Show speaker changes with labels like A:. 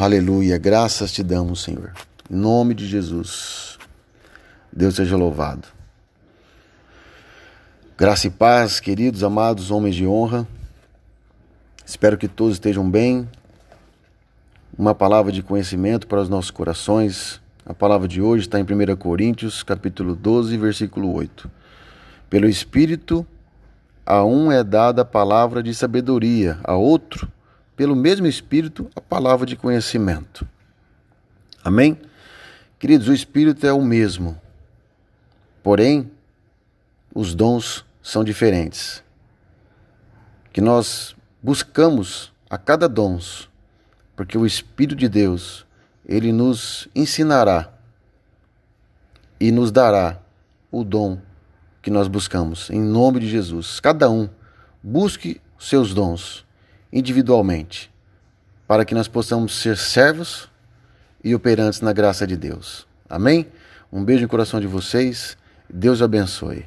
A: Aleluia. Graças te damos, Senhor. Em nome de Jesus. Deus seja louvado. Graça e paz, queridos, amados homens de honra. Espero que todos estejam bem. Uma palavra de conhecimento para os nossos corações. A palavra de hoje está em 1 Coríntios, capítulo 12, versículo 8. Pelo Espírito, a um é dada a palavra de sabedoria, a outro, pelo mesmo Espírito, a palavra de conhecimento. Amém? Queridos, o Espírito é o mesmo, porém, os dons são diferentes. Que nós buscamos a cada dons, porque o Espírito de Deus, ele nos ensinará e nos dará o dom que nós buscamos, em nome de Jesus. Cada um busque seus dons individualmente, para que nós possamos ser servos e operantes na graça de Deus. Amém? Um beijo no coração de vocês. Deus abençoe.